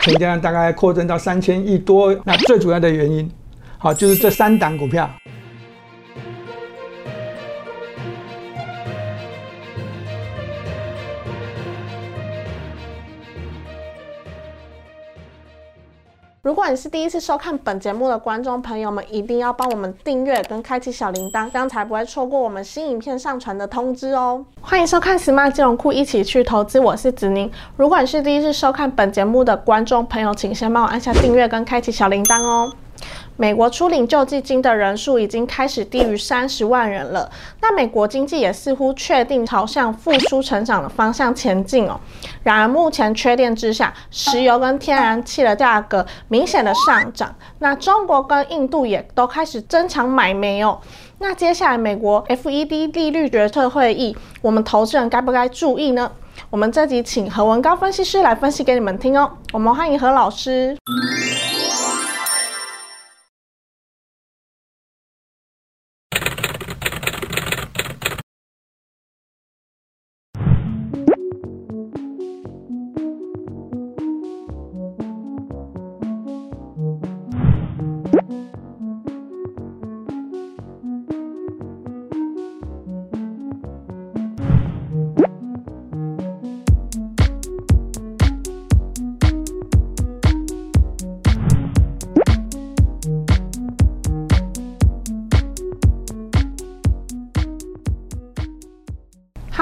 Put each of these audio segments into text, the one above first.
成交量大概扩增到三千亿多。那最主要的原因，好就是这三档股票。如果你是第一次收看本节目的观众朋友们，一定要帮我们订阅跟开启小铃铛，这样才不会错过我们新影片上传的通知哦。欢迎收看 Smart 金融库，一起去投资，我是子宁。如果你是第一次收看本节目的观众朋友，请先帮我按下订阅跟开启小铃铛哦。美国出领救济金的人数已经开始低于三十万人了，那美国经济也似乎确定朝向复苏成长的方向前进哦。然而目前缺电之下，石油跟天然气的价格明显的上涨，那中国跟印度也都开始增强买煤哦。那接下来美国 FED 利率决策会议，我们投资人该不该注意呢？我们这集请何文高分析师来分析给你们听哦。我们欢迎何老师。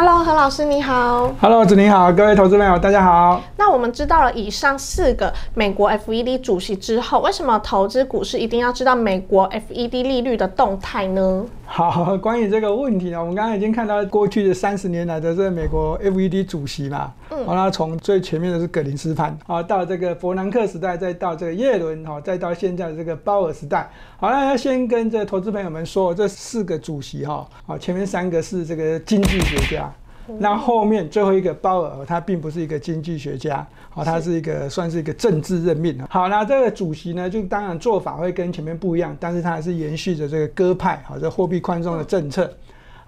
Hello，何老师你好。Hello，子宁好，各位投资朋友大家好。那我们知道了以上四个美国 FED 主席之后，为什么投资股市一定要知道美国 FED 利率的动态呢？好，关于这个问题呢，我们刚刚已经看到过去的三十年来的这个美国 FED 主席嘛，嗯，好，那从最前面的是格林斯潘，啊，到这个伯南克时代，再到这个耶伦，哈，再到现在的这个鲍尔时代，好，那要先跟这投资朋友们说，这四个主席哈，啊，前面三个是这个经济学家。那后面最后一个鲍尔，他并不是一个经济学家，好，他是一个算是一个政治任命。好，那这个主席呢，就当然做法会跟前面不一样，但是他还是延续着这个鸽派，好，这货币宽松的政策。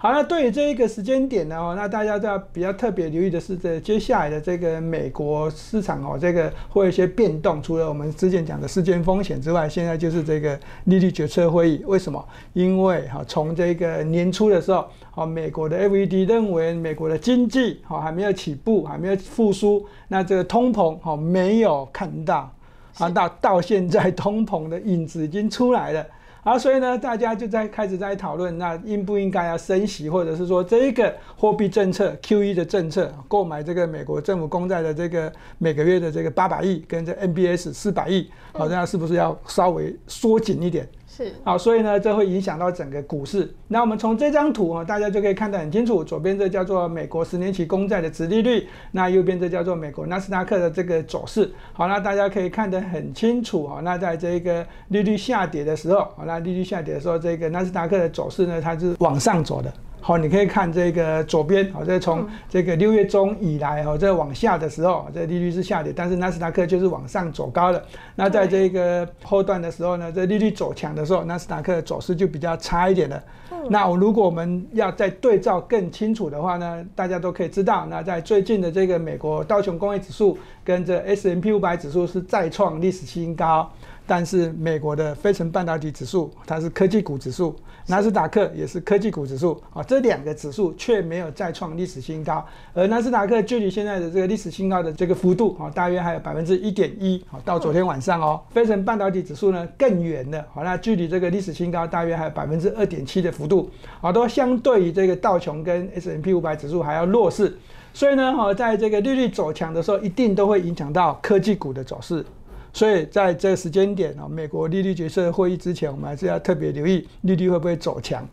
好，那对于这一个时间点呢，哦，那大家都要比较特别留意的是，这接下来的这个美国市场哦，这个会有一些变动。除了我们之前讲的事件风险之外，现在就是这个利率决策会议。为什么？因为哈，从这个年初的时候，哦，美国的 FED 认为美国的经济哦还没有起步，还没有复苏，那这个通膨哦没有看到，啊，到到现在通膨的影子已经出来了。啊，所以呢，大家就在开始在讨论，那应不应该要升息，或者是说这一个货币政策 QE 的政策，购买这个美国政府公债的这个每个月的这个八百亿，跟这 N B S 四百亿，好，那是不是要稍微缩紧一点？是好，所以呢，这会影响到整个股市。那我们从这张图啊，大家就可以看得很清楚，左边这叫做美国十年期公债的殖利率，那右边这叫做美国纳斯达克的这个走势。好，那大家可以看得很清楚啊。那在这个利率下跌的时候，那利率下跌的时候，这个纳斯达克的走势呢，它是往上走的。好，你可以看这个左边，好，这从这个六月中以来，哈，这往下的时候，这利率是下跌，但是纳斯达克就是往上走高了。那在这个后段的时候呢，这利率走强的时候，纳斯达克的走势就比较差一点了。那如果我们要再对照更清楚的话呢，大家都可以知道，那在最近的这个美国道琼工业指数跟这 S M P 五百指数是再创历史新高。但是美国的非成半导体指数，它是科技股指数，纳斯达克也是科技股指数啊，这两个指数却没有再创历史新高，而纳斯达克距离现在的这个历史新高的这个幅度啊，大约还有百分之一点一啊，到昨天晚上哦，非成半导体指数呢更远了，好，那距离这个历史新高大约还有百分之二点七的幅度，好，都相对于这个道琼跟 S M P 五百指数还要弱势，所以呢，哈，在这个利率走强的时候，一定都会影响到科技股的走势。所以在这个时间点啊，美国利率决策会议之前，我们还是要特别留意利率会不会走强。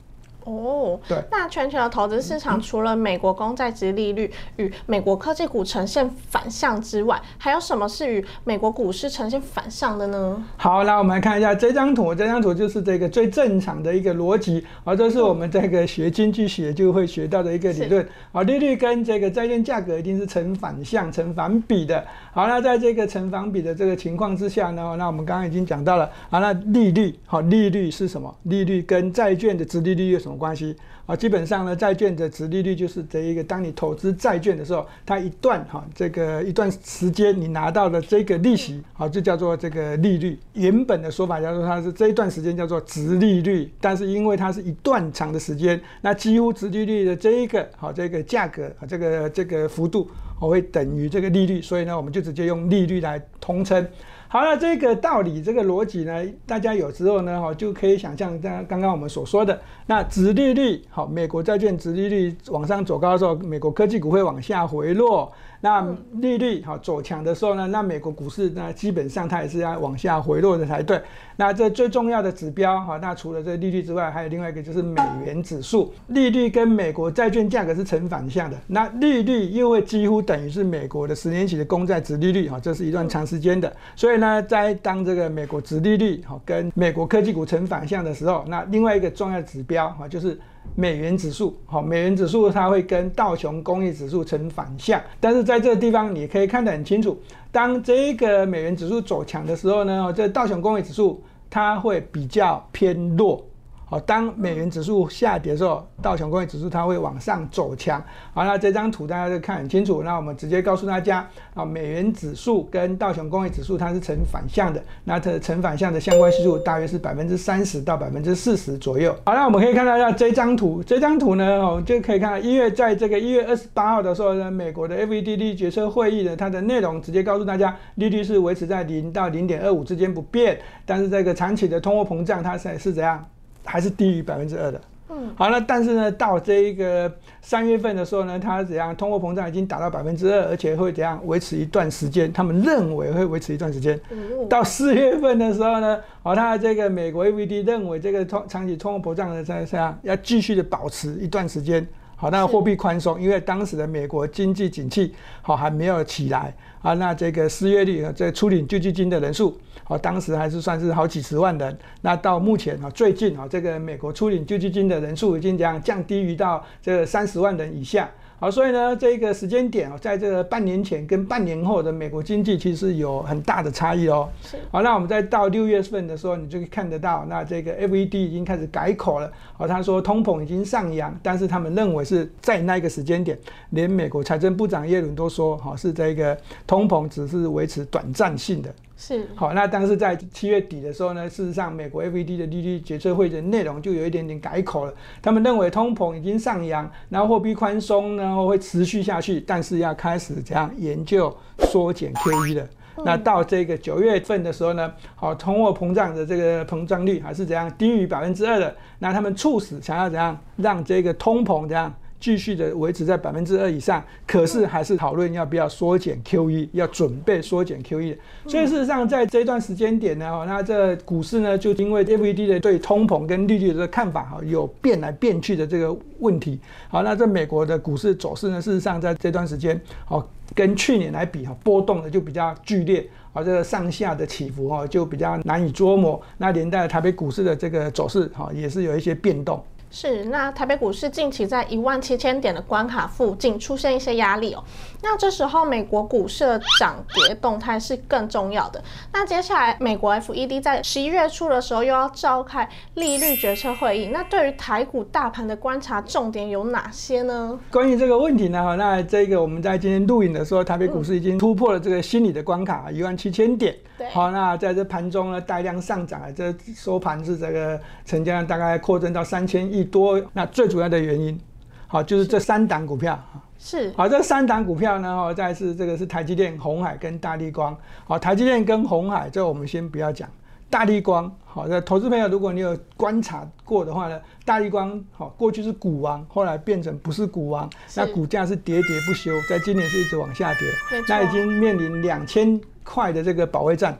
哦，对。那全球的投资市场除了美国公债值利率与美国科技股呈现反向之外，还有什么是与美国股市呈现反向的呢？好，那我们来看一下这张图，这张图就是这个最正常的一个逻辑，啊，这是我们这个学经济学就会学到的一个理论。啊，利率跟这个债券价格一定是成反向、成反比的。好，那在这个成反比的这个情况之下呢，那我们刚刚已经讲到了，啊，那利率，好，利率是什么？利率跟债券的值利率有什么关系啊。基本上呢，债券的值利率就是这一个，当你投资债券的时候，它一段哈这个一段时间你拿到的这个利息，好，就叫做这个利率。原本的说法叫做它是这一段时间叫做值利率，但是因为它是一段长的时间，那几乎值利率的这一个好这个价格啊这个这个幅度，我会等于这个利率，所以呢，我们就直接用利率来通称。好了，这个道理，这个逻辑呢，大家有时候呢，哈，就可以想象，像刚刚我们所说的，那殖利率，好，美国债券殖利率往上走高的时候，美国科技股会往下回落。那利率好走强的时候呢，那美国股市那基本上它也是要往下回落的才对。那这最重要的指标哈，那除了这利率之外，还有另外一个就是美元指数。利率跟美国债券价格是成反向的，那利率又会几乎等于是美国的十年期的公债值利率哈，这是一段长时间的。所以呢，在当这个美国值利率哈跟美国科技股成反向的时候，那另外一个重要指标哈就是。美元指数，好，美元指数它会跟道琼工业指数成反向，但是在这个地方你可以看得很清楚，当这个美元指数走强的时候呢，这道琼工业指数它会比较偏弱。好，当美元指数下跌的时候，道琼工业指数它会往上走强。好，那这张图大家就看很清楚。那我们直接告诉大家，啊，美元指数跟道琼工业指数它是成反向的。那它成反向的相关系数大约是百分之三十到百分之四十左右。好，那我们可以看到一下这张图，这张图呢，哦，就可以看到一月在这个一月二十八号的时候呢，美国的 FEDD 决策会议的它的内容直接告诉大家，利率是维持在零到零点二五之间不变，但是这个长期的通货膨胀它是是怎样？还是低于百分之二的，嗯，好了，但是呢，到这一个三月份的时候呢，它怎样？通货膨胀已经达到百分之二，而且会怎样维持一段时间？他们认为会维持一段时间。到四月份的时候呢，好，它这个美国 FED 认为这个通长期通货膨胀的在这样要继续的保持一段时间。好，那货币宽松，因为当时的美国经济景气好还没有起来啊，那这个失业率啊，这出领救济金的人数，好，当时还是算是好几十万人。那到目前啊，最近啊，这个美国出领救济金的人数已经这样降低于到这个三十万人以下。好，所以呢，这个时间点哦，在这个半年前跟半年后的美国经济其实有很大的差异哦。是。好，那我们再到六月份的时候，你就看得到，那这个 FED 已经开始改口了。好，他说通膨已经上扬，但是他们认为是在那个时间点，连美国财政部长耶伦都说，好，是这个通膨只是维持短暂性的。是好，那但是在七月底的时候呢，事实上美国 FED 的利率决策会的内容就有一点点改口了。他们认为通膨已经上扬，然后货币宽松呢会持续下去，但是要开始怎样研究缩减 QE 了。那到这个九月份的时候呢，好，通货膨胀的这个膨胀率还是怎样低于百分之二的，那他们促使想要怎样让这个通膨怎样。继续的维持在百分之二以上，可是还是讨论要不要缩减 QE，要准备缩减 QE。所以事实上，在这段时间点呢，那这股市呢，就因为 FED 的对通膨跟利率的看法哈，有变来变去的这个问题。好，那这美国的股市走势呢，事实上在这段时间，好，跟去年来比哈，波动的就比较剧烈，啊，这个上下的起伏哈，就比较难以捉摸。那连带台北股市的这个走势哈，也是有一些变动。是，那台北股市近期在一万七千点的关卡附近出现一些压力哦。那这时候美国股市的涨跌动态是更重要的。那接下来美国 FED 在十一月初的时候又要召开利率决策会议，那对于台股大盘的观察重点有哪些呢？关于这个问题呢，哈，那这个我们在今天录影的时候，台北股市已经突破了这个心理的关卡一万七千点。对。好，那在这盘中呢，大量上涨，这收盘是这个成交量大概扩增到三千亿。多，那最主要的原因，好，就是这三档股票，是。好，这三档股票呢，哦，再是这个是台积电、红海跟大力光，好，台积电跟红海，这我们先不要讲，大力光，好，那投资朋友如果你有观察过的话呢，大力光，好，过去是股王，后来变成不是股王，那股价是喋喋不休，在今年是一直往下跌，那已经面临两千块的这个保卫战。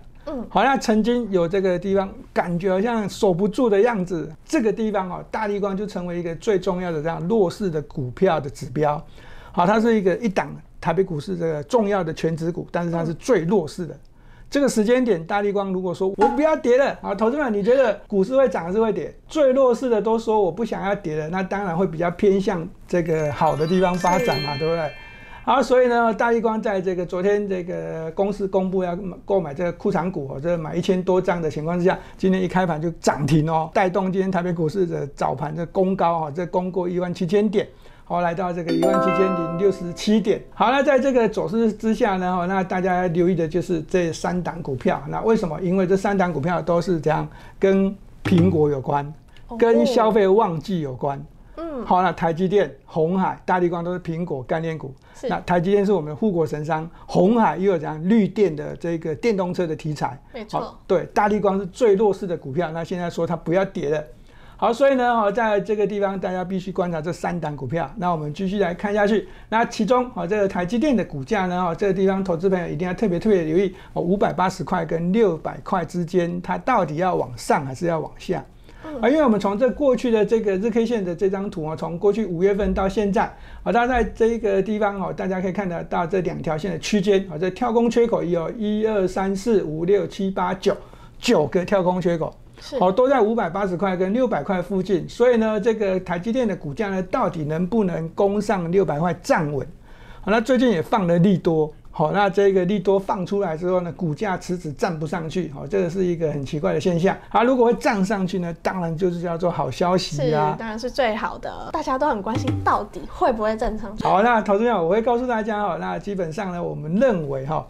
好像曾经有这个地方，感觉好像守不住的样子。这个地方哦，大立光就成为一个最重要的这样弱势的股票的指标。好，它是一个一档台北股市这个重要的全指股，但是它是最弱势的。这个时间点，大立光如果说我不要跌了，啊，投资们，你觉得股市会涨还是会跌？最弱势的都说我不想要跌了，那当然会比较偏向这个好的地方发展嘛，对不对？好，所以呢，大立光在这个昨天这个公司公布要购买这个库藏股哦，这买一千多张的情况之下，今天一开盘就涨停哦，带动今天台北股市的早盘的攻高哈，这攻过一万七千点。好，来到这个一万七千零六十七点。好，那在这个走势之下呢，哈，那大家留意的就是这三档股票。那为什么？因为这三档股票都是这样，跟苹果有关，跟消费旺季有关。嗯，好，那台积电、红海、大地光都是苹果概念股。那台积电是我们的护国神山，红海又有这样绿电的这个电动车的题材。没错。对，大地光是最弱势的股票。那现在说它不要跌了。好，所以呢，哈，在这个地方大家必须观察这三档股票。那我们继续来看下去。那其中，啊，这个台积电的股价呢，哈，这个地方投资朋友一定要特别特别留意，哦，五百八十块跟六百块之间，它到底要往上还是要往下？啊，因为我们从这过去的这个日 K 线的这张图啊，从过去五月份到现在，啊，大家在这个地方哦，大家可以看得到这两条线的区间，啊，这跳空缺口有一二三四五六七八九九个跳空缺口。好，都在五百八十块跟六百块附近，所以呢，这个台积电的股价呢，到底能不能攻上六百块站稳？好，那最近也放了利多，好，那这个利多放出来之后呢，股价迟迟站不上去，好，这个是一个很奇怪的现象。好，如果会站上去呢，当然就是叫做好消息啊，当然是最好的，大家都很关心到底会不会站上去。好，那投资者我会告诉大家哈，那基本上呢，我们认为哈。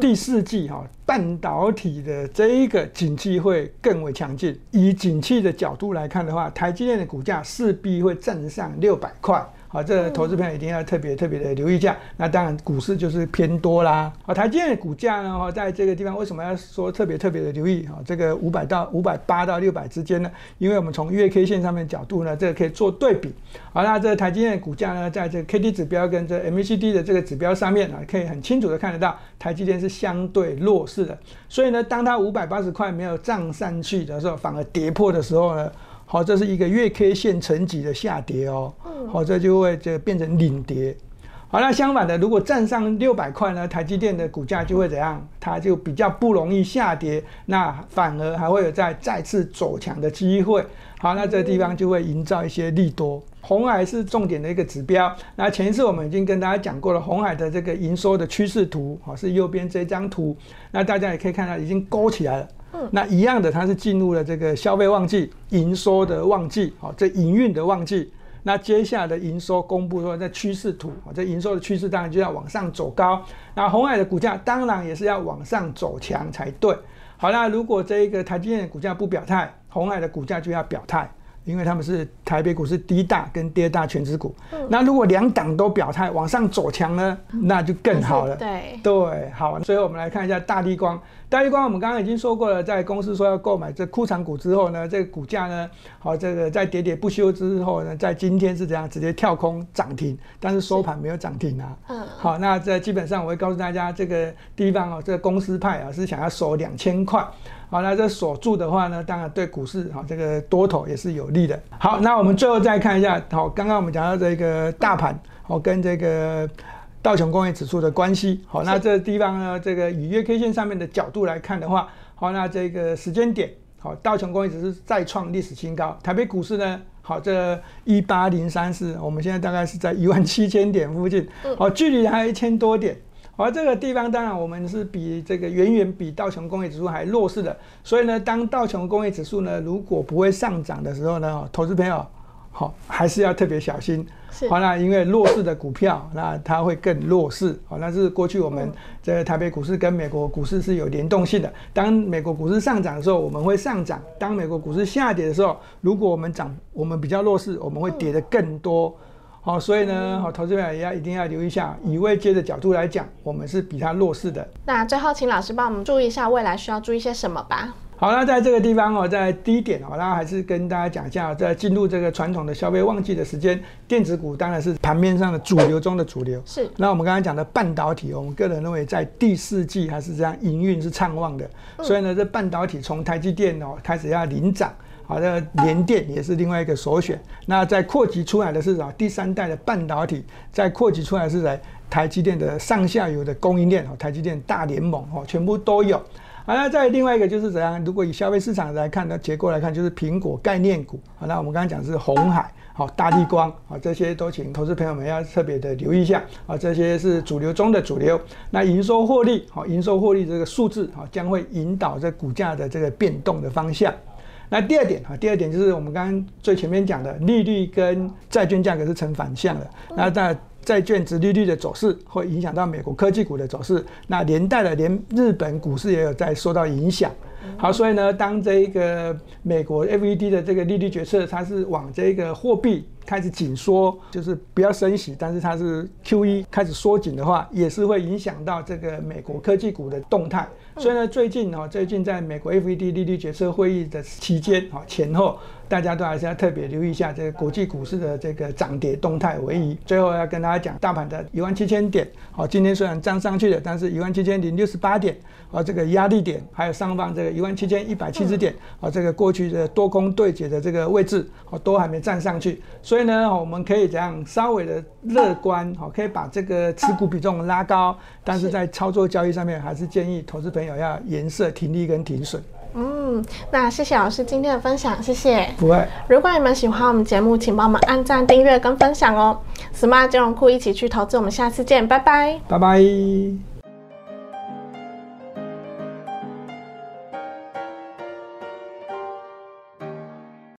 第四季哈，半导体的这一个景气会更为强劲。以景气的角度来看的话，台积电的股价势必会站上六百块。好，这投资朋友一定要特别特别的留意一下。那当然，股市就是偏多啦。好，台积电的股价呢，哈，在这个地方为什么要说特别特别的留意？哈，这个五百到五百八到六百之间呢？因为我们从月 K 线上面角度呢，这个可以做对比。好，那这个台积电的股价呢，在这个 K D 指标跟这 MACD 的这个指标上面啊，可以很清楚的看得到，台积电是相对弱势的。所以呢，当它五百八十块没有涨上去的时候，反而跌破的时候呢？好，这是一个月 K 线层级的下跌哦。好，这就会就变成领跌。好，那相反的，如果站上六百块呢，台积电的股价就会怎样？它就比较不容易下跌，那反而还会有再再次走强的机会。好，那这个地方就会营造一些利多。红海是重点的一个指标。那前一次我们已经跟大家讲过了，红海的这个营收的趋势图，好是右边这张图。那大家也可以看到，已经勾起来了。那一样的，它是进入了这个消费旺季、营收的旺季，好，这营运的旺季。那接下来的营收公布说，在趋势图，这营收的趋势当然就要往上走高。那红海的股价当然也是要往上走强才对。好，那如果这一个台积电的股价不表态，红海的股价就要表态。因为他们是台北股市第一大跟第二大全职股，那如果两党都表态往上走强呢，那就更好了。对对，好。所以我们来看一下大地光，大地光我们刚刚已经说过了，在公司说要购买这库藏股之后呢，这个股价呢，好，这个在喋喋不休之后呢，在今天是怎样直接跳空涨停，但是收盘没有涨停啊。嗯。好，那这基本上我会告诉大家，这个地方哦，这个公司派啊是想要收两千块。好，那这锁住的话呢，当然对股市哈这个多头也是有利的。好，那我们最后再看一下，好，刚刚我们讲到这个大盘，好跟这个道琼工业指数的关系。好，那这地方呢，这个以月 K 线上面的角度来看的话，好，那这个时间点，好，道琼工业指数再创历史新高，台北股市呢，好，这一八零三四，我们现在大概是在一万七千点附近，好，距离还有一千多点。而这个地方当然我们是比这个远远比道琼工业指数还弱势的，所以呢，当道琼工业指数呢如果不会上涨的时候呢，投资朋友好还是要特别小心。好，那因为弱势的股票，那它会更弱势。好，那是过去我们这个台北股市跟美国股市是有联动性的。当美国股市上涨的时候，我们会上涨；当美国股市下跌的时候，如果我们涨，我们比较弱势，我们会跌得更多。好，所以呢，好，投资者也要一定要留意一下，以未接的角度来讲，我们是比它弱势的。那最后，请老师帮我们注意一下，未来需要注意些什么吧。好，那在这个地方哦，在第一点哦，那还是跟大家讲一下，在进入这个传统的消费旺季的时间，电子股当然是盘面上的主流中的主流。是。那我们刚才讲的半导体，我们个人认为在第四季还是这样营运是畅旺的。所以呢，这半导体从台积电哦开始要领涨。好的，联电也是另外一个首选。那在扩级出来的是啥？第三代的半导体在扩级出来是在台积电的上下游的供应链哦，台积电大联盟哦，全部都有。好，那再另外一个就是怎样？如果以消费市场来看呢，结构来看就是苹果概念股。好，那我们刚刚讲是红海。好大力光，好这些都请投资朋友们要特别的留意一下啊，这些是主流中的主流。那营收获利，好营收获利这个数字，好将会引导这股价的这个变动的方向。那第二点哈，第二点就是我们刚刚最前面讲的，利率跟债券价格是成反向的。那在债券值利率的走势会影响到美国科技股的走势，那连带的连日本股市也有在受到影响。好，所以呢，当这个美国 FED 的这个利率决策，它是往这个货币开始紧缩，就是不要升息，但是它是 QE 开始缩紧的话，也是会影响到这个美国科技股的动态。所以呢，最近哦，最近在美国 FED 利率决策会议的期间哦前后，大家都还是要特别留意一下这个国际股市的这个涨跌动态为宜。最后要跟大家讲，大盘的一万七千点，好，今天虽然涨上去了，但是一万七千零六十八点，啊，这个压力点，还有上方这个一万七千一百七十点，啊，这个过去的多空对决的这个位置，哦，都还没站上去。所以呢，我们可以这样稍微的乐观，好，可以把这个持股比重拉高，但是在操作交易上面，还是建议投资朋友要颜色停利跟停损。嗯，那谢谢老师今天的分享，谢谢。不会。如果你们喜欢我们节目，请帮我们按赞、订阅跟分享哦。Smart 金融库一起去投资，我们下次见，拜拜。拜拜。